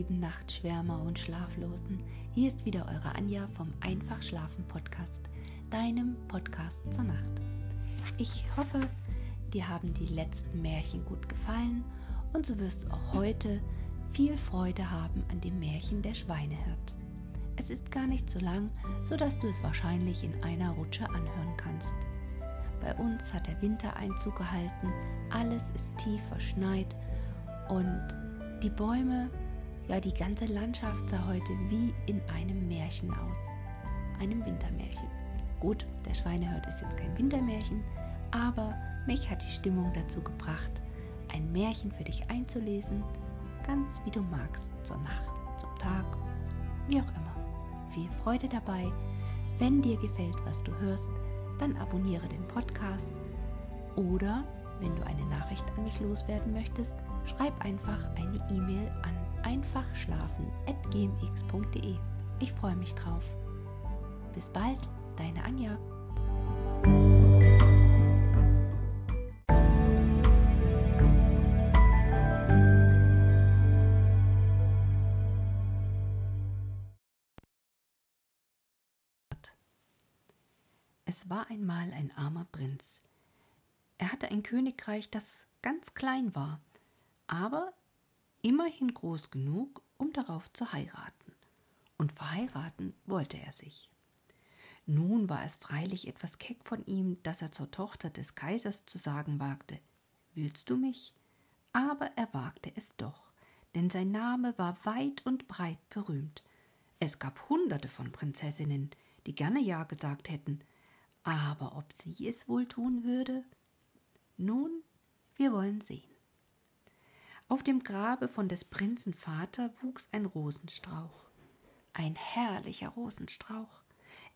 lieben Nachtschwärmer und Schlaflosen. Hier ist wieder eure Anja vom Einfach Schlafen Podcast, deinem Podcast zur Nacht. Ich hoffe, dir haben die letzten Märchen gut gefallen und so wirst du auch heute viel Freude haben an dem Märchen der Schweinehirt. Es ist gar nicht so lang, so dass du es wahrscheinlich in einer Rutsche anhören kannst. Bei uns hat der Winter Einzug gehalten, alles ist tief verschneit und die Bäume, ja die ganze Landschaft sah heute wie in einem Märchen aus, einem Wintermärchen. Gut, der Schweinehirt ist jetzt kein Wintermärchen, aber mich hat die Stimmung dazu gebracht, ein Märchen für dich einzulesen, ganz wie du magst, zur Nacht, zum Tag, wie auch immer. Viel Freude dabei. Wenn dir gefällt, was du hörst, dann abonniere den Podcast oder wenn du eine Nachricht an mich loswerden möchtest, schreib einfach eine E-Mail an einfachschlafen.gmx.de. Ich freue mich drauf. Bis bald, deine Anja. Es war einmal ein armer Prinz. Er hatte ein Königreich, das ganz klein war, aber immerhin groß genug, um darauf zu heiraten. Und verheiraten wollte er sich. Nun war es freilich etwas keck von ihm, dass er zur Tochter des Kaisers zu sagen wagte Willst du mich? Aber er wagte es doch, denn sein Name war weit und breit berühmt. Es gab hunderte von Prinzessinnen, die gerne Ja gesagt hätten, aber ob sie es wohl tun würde? Nun, wir wollen sehen. Auf dem Grabe von des Prinzen Vater wuchs ein Rosenstrauch. Ein herrlicher Rosenstrauch.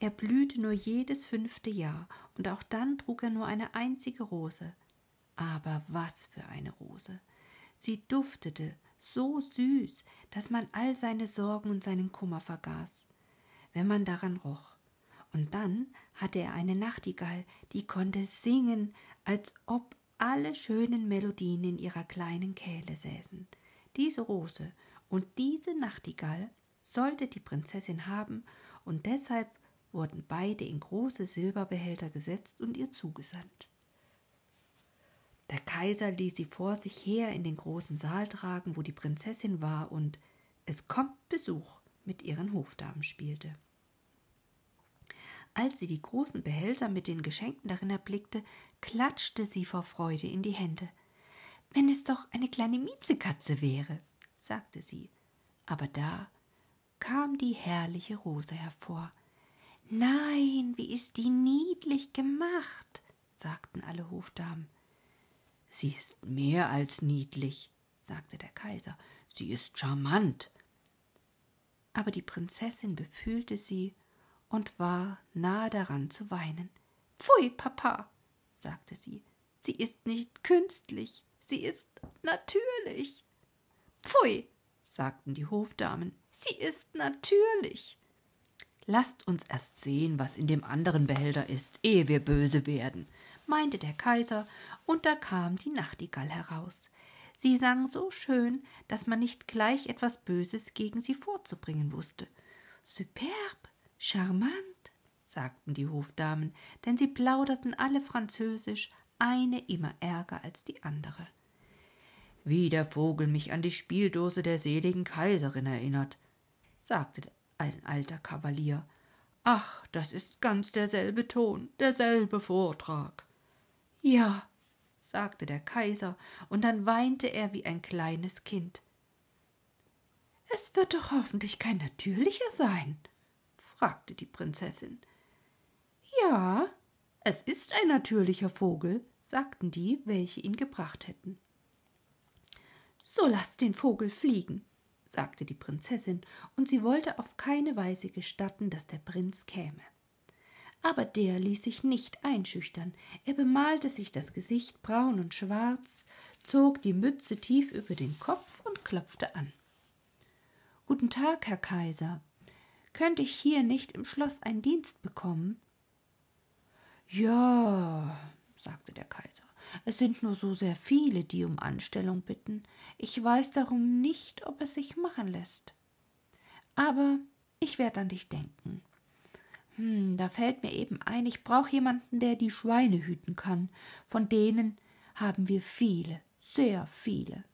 Er blühte nur jedes fünfte Jahr, und auch dann trug er nur eine einzige Rose. Aber was für eine Rose. Sie duftete so süß, dass man all seine Sorgen und seinen Kummer vergaß, wenn man daran roch. Und dann hatte er eine Nachtigall, die konnte singen, als ob alle schönen Melodien in ihrer kleinen Kehle säßen. Diese Rose und diese Nachtigall sollte die Prinzessin haben, und deshalb wurden beide in große Silberbehälter gesetzt und ihr zugesandt. Der Kaiser ließ sie vor sich her in den großen Saal tragen, wo die Prinzessin war und es kommt Besuch mit ihren Hofdamen spielte. Als sie die großen Behälter mit den Geschenken darin erblickte, klatschte sie vor Freude in die Hände. Wenn es doch eine kleine Miezekatze wäre, sagte sie. Aber da kam die herrliche Rose hervor. Nein, wie ist die niedlich gemacht, sagten alle Hofdamen. Sie ist mehr als niedlich, sagte der Kaiser. Sie ist charmant. Aber die Prinzessin befühlte sie und war nahe daran zu weinen. Pfui, Papa, sagte sie, sie ist nicht künstlich, sie ist natürlich. Pfui, sagten die Hofdamen, sie ist natürlich. Lasst uns erst sehen, was in dem anderen Behälter ist, ehe wir böse werden, meinte der Kaiser, und da kam die Nachtigall heraus. Sie sang so schön, dass man nicht gleich etwas Böses gegen sie vorzubringen wusste. Superb, Charmant, sagten die Hofdamen, denn sie plauderten alle Französisch, eine immer ärger als die andere. Wie der Vogel mich an die Spieldose der seligen Kaiserin erinnert, sagte ein alter Kavalier. Ach, das ist ganz derselbe Ton, derselbe Vortrag. Ja, sagte der Kaiser, und dann weinte er wie ein kleines Kind. Es wird doch hoffentlich kein natürlicher sein, fragte die Prinzessin. Ja, es ist ein natürlicher Vogel, sagten die, welche ihn gebracht hätten. So lasst den Vogel fliegen, sagte die Prinzessin, und sie wollte auf keine Weise gestatten, dass der Prinz käme. Aber der ließ sich nicht einschüchtern, er bemalte sich das Gesicht braun und schwarz, zog die Mütze tief über den Kopf und klopfte an. Guten Tag, Herr Kaiser, könnte ich hier nicht im Schloss einen Dienst bekommen? Ja, sagte der Kaiser, Es sind nur so sehr viele, die um Anstellung bitten. Ich weiß darum nicht, ob es sich machen lässt. Aber ich werde an dich denken. Hm, da fällt mir eben ein, ich brauche jemanden, der die Schweine hüten kann. Von denen haben wir viele, sehr viele.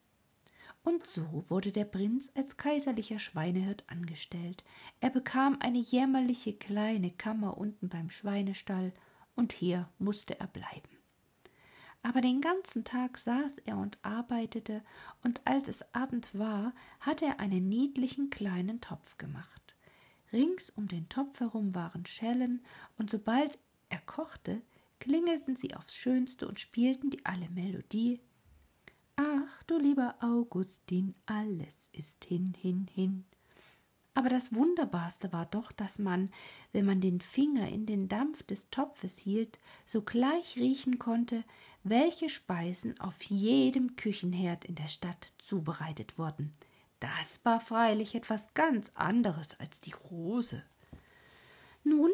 Und so wurde der Prinz als kaiserlicher Schweinehirt angestellt. Er bekam eine jämmerliche kleine Kammer unten beim Schweinestall, und hier musste er bleiben. Aber den ganzen Tag saß er und arbeitete, und als es Abend war, hatte er einen niedlichen kleinen Topf gemacht. Rings um den Topf herum waren Schellen, und sobald er kochte, klingelten sie aufs Schönste und spielten die alle Melodie. Ach, du lieber Augustin, alles ist hin, hin, hin. Aber das Wunderbarste war doch, dass man, wenn man den Finger in den Dampf des Topfes hielt, sogleich riechen konnte, welche Speisen auf jedem Küchenherd in der Stadt zubereitet wurden. Das war freilich etwas ganz anderes als die Rose. Nun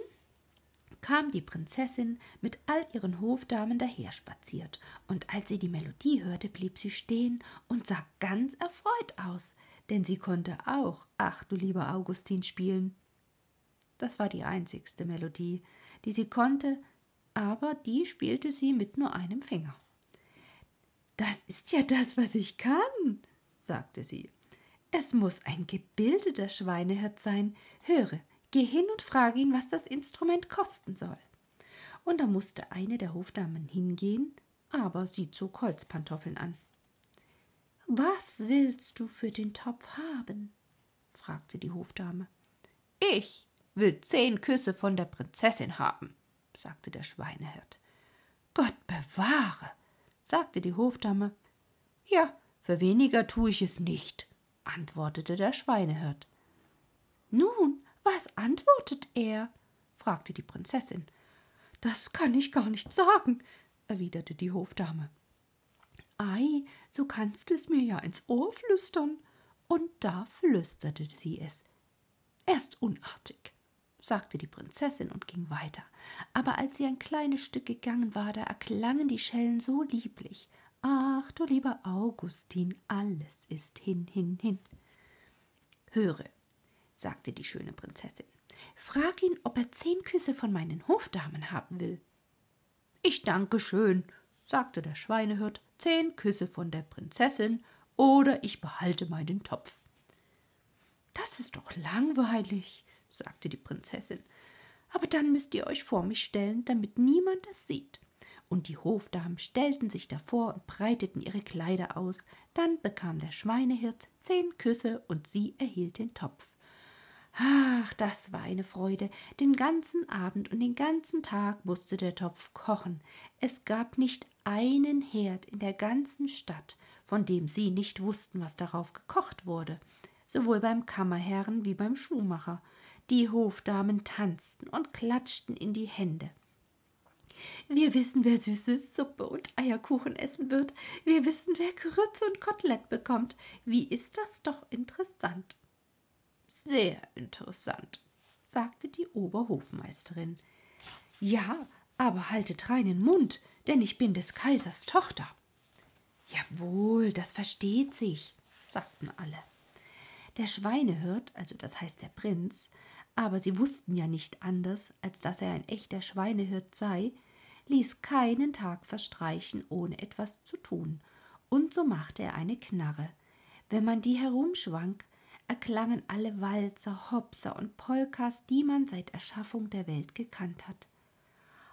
kam die Prinzessin mit all ihren Hofdamen daherspaziert, und als sie die Melodie hörte, blieb sie stehen und sah ganz erfreut aus, denn sie konnte auch Ach du lieber Augustin spielen. Das war die einzigste Melodie, die sie konnte, aber die spielte sie mit nur einem Finger. Das ist ja das, was ich kann, sagte sie. Es muss ein gebildeter Schweinehirt sein. Höre, geh hin und frage ihn, was das Instrument kosten soll. Und da musste eine der Hofdamen hingehen, aber sie zog Holzpantoffeln an. Was willst du für den Topf haben? fragte die Hofdame. Ich will zehn Küsse von der Prinzessin haben, sagte der Schweinehirt. Gott bewahre, sagte die Hofdame. Ja, für weniger tue ich es nicht, antwortete der Schweinehirt. Nun, was antwortet er? fragte die Prinzessin. Das kann ich gar nicht sagen, erwiderte die Hofdame. Ei, so kannst du es mir ja ins Ohr flüstern. Und da flüsterte sie es. Erst unartig, sagte die Prinzessin und ging weiter. Aber als sie ein kleines Stück gegangen war, da erklangen die Schellen so lieblich. Ach, du lieber Augustin, alles ist hin, hin, hin. Höre, sagte die schöne Prinzessin, frag ihn, ob er zehn Küsse von meinen Hofdamen haben will. Ich danke schön, sagte der Schweinehirt, zehn Küsse von der Prinzessin oder ich behalte meinen Topf. Das ist doch langweilig, sagte die Prinzessin. Aber dann müsst ihr euch vor mich stellen, damit niemand es sieht. Und die Hofdamen stellten sich davor und breiteten ihre Kleider aus. Dann bekam der Schweinehirt zehn Küsse und sie erhielt den Topf. Ach, das war eine Freude. Den ganzen Abend und den ganzen Tag musste der Topf kochen. Es gab nicht einen Herd in der ganzen Stadt, von dem sie nicht wussten, was darauf gekocht wurde, sowohl beim Kammerherrn wie beim Schuhmacher. Die Hofdamen tanzten und klatschten in die Hände. Wir wissen, wer süßes Suppe und Eierkuchen essen wird. Wir wissen, wer Grütze und Kotelett bekommt. Wie ist das doch interessant? Sehr interessant, sagte die Oberhofmeisterin. Ja, aber haltet reinen Mund, denn ich bin des Kaisers Tochter. Jawohl, das versteht sich, sagten alle. Der Schweinehirt, also das heißt der Prinz, aber sie wussten ja nicht anders, als dass er ein echter Schweinehirt sei, ließ keinen Tag verstreichen, ohne etwas zu tun, und so machte er eine Knarre. Wenn man die herumschwang, erklangen alle Walzer, Hopser und Polkas, die man seit Erschaffung der Welt gekannt hat.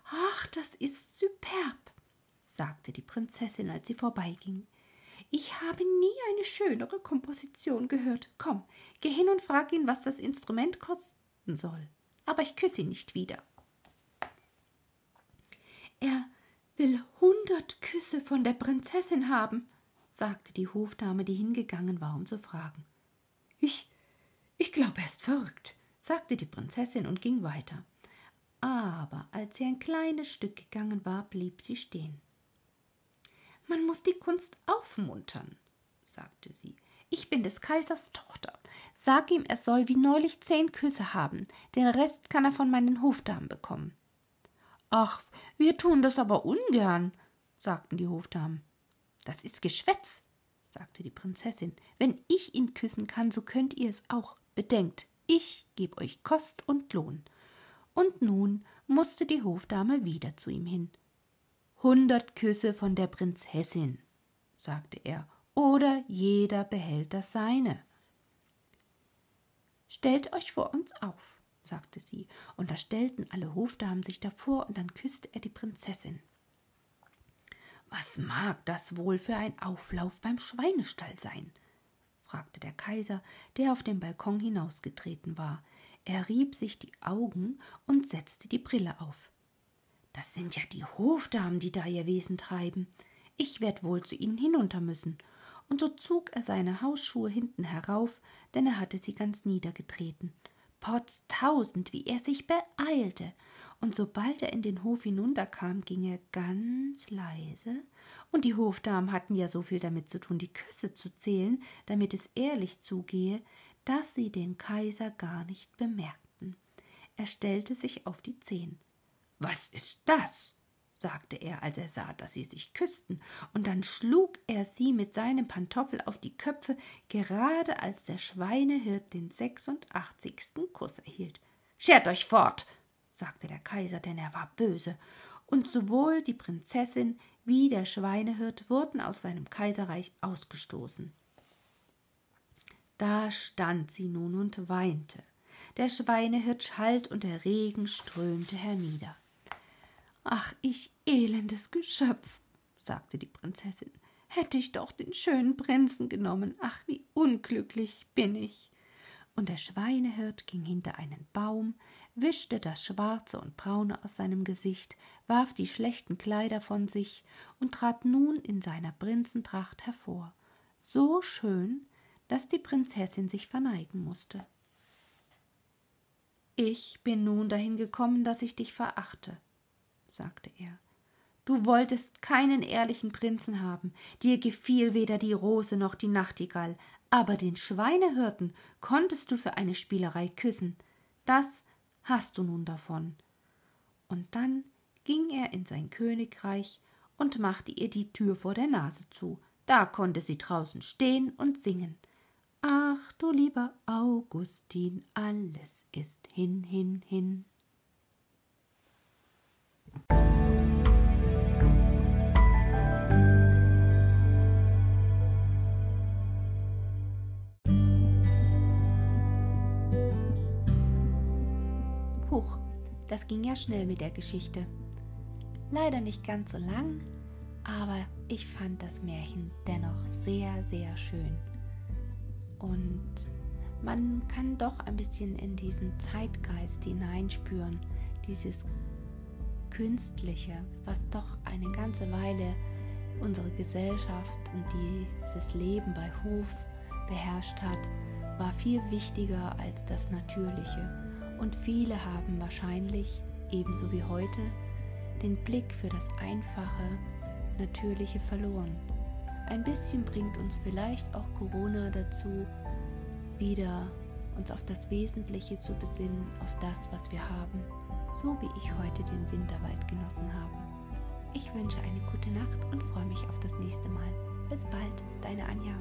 Ach, das ist superb, sagte die Prinzessin, als sie vorbeiging. Ich habe nie eine schönere Komposition gehört. Komm, geh hin und frag ihn, was das Instrument kosten soll. Aber ich küsse ihn nicht wieder. Er will hundert Küsse von der Prinzessin haben, sagte die Hofdame, die hingegangen war, um zu fragen. Ich, ich glaube, er ist verrückt, sagte die Prinzessin und ging weiter. Aber als sie ein kleines Stück gegangen war, blieb sie stehen. Man muss die Kunst aufmuntern, sagte sie. Ich bin des Kaisers Tochter. Sag ihm, er soll wie neulich zehn Küsse haben, den Rest kann er von meinen Hofdamen bekommen. Ach, wir tun das aber ungern, sagten die Hofdamen. Das ist Geschwätz, sagte die Prinzessin. Wenn ich ihn küssen kann, so könnt ihr es auch. Bedenkt, ich geb euch Kost und Lohn. Und nun musste die Hofdame wieder zu ihm hin. Hundert Küsse von der Prinzessin, sagte er, oder jeder behält das seine. Stellt euch vor uns auf, sagte sie, und da stellten alle Hofdamen sich davor, und dann küsste er die Prinzessin. Was mag das wohl für ein Auflauf beim Schweinestall sein? fragte der Kaiser, der auf den Balkon hinausgetreten war. Er rieb sich die Augen und setzte die Brille auf. Das sind ja die Hofdamen, die da ihr Wesen treiben. Ich werd wohl zu ihnen hinunter müssen. Und so zog er seine Hausschuhe hinten herauf, denn er hatte sie ganz niedergetreten. Potztausend, wie er sich beeilte und sobald er in den Hof hinunterkam, ging er ganz leise, und die Hofdamen hatten ja so viel damit zu tun, die Küsse zu zählen, damit es ehrlich zugehe, dass sie den Kaiser gar nicht bemerkten. Er stellte sich auf die Zehen. Was ist das? sagte er, als er sah, dass sie sich küssten, und dann schlug er sie mit seinem Pantoffel auf die Köpfe, gerade als der Schweinehirt den sechsundachtzigsten Kuss erhielt. Schert euch fort, sagte der Kaiser, denn er war böse, und sowohl die Prinzessin wie der Schweinehirt wurden aus seinem Kaiserreich ausgestoßen. Da stand sie nun und weinte. Der Schweinehirt schalt und der Regen strömte hernieder. Ach, ich elendes Geschöpf, sagte die Prinzessin, hätte ich doch den schönen Prinzen genommen. Ach, wie unglücklich bin ich. Und der Schweinehirt ging hinter einen Baum, wischte das Schwarze und Braune aus seinem Gesicht, warf die schlechten Kleider von sich und trat nun in seiner Prinzentracht hervor, so schön, dass die Prinzessin sich verneigen musste. Ich bin nun dahin gekommen, dass ich dich verachte, sagte er. Du wolltest keinen ehrlichen Prinzen haben, dir gefiel weder die Rose noch die Nachtigall, aber den Schweinehirten konntest du für eine Spielerei küssen. Das hast du nun davon. Und dann ging er in sein Königreich und machte ihr die Tür vor der Nase zu. Da konnte sie draußen stehen und singen. Ach du lieber Augustin, alles ist hin, hin, hin. Das ging ja schnell mit der Geschichte. Leider nicht ganz so lang, aber ich fand das Märchen dennoch sehr, sehr schön. Und man kann doch ein bisschen in diesen Zeitgeist hineinspüren, dieses Künstliche, was doch eine ganze Weile unsere Gesellschaft und dieses Leben bei Hof beherrscht hat, war viel wichtiger als das Natürliche. Und viele haben wahrscheinlich, ebenso wie heute, den Blick für das Einfache, Natürliche verloren. Ein bisschen bringt uns vielleicht auch Corona dazu, wieder uns auf das Wesentliche zu besinnen, auf das, was wir haben, so wie ich heute den Winterwald genossen habe. Ich wünsche eine gute Nacht und freue mich auf das nächste Mal. Bis bald, deine Anja.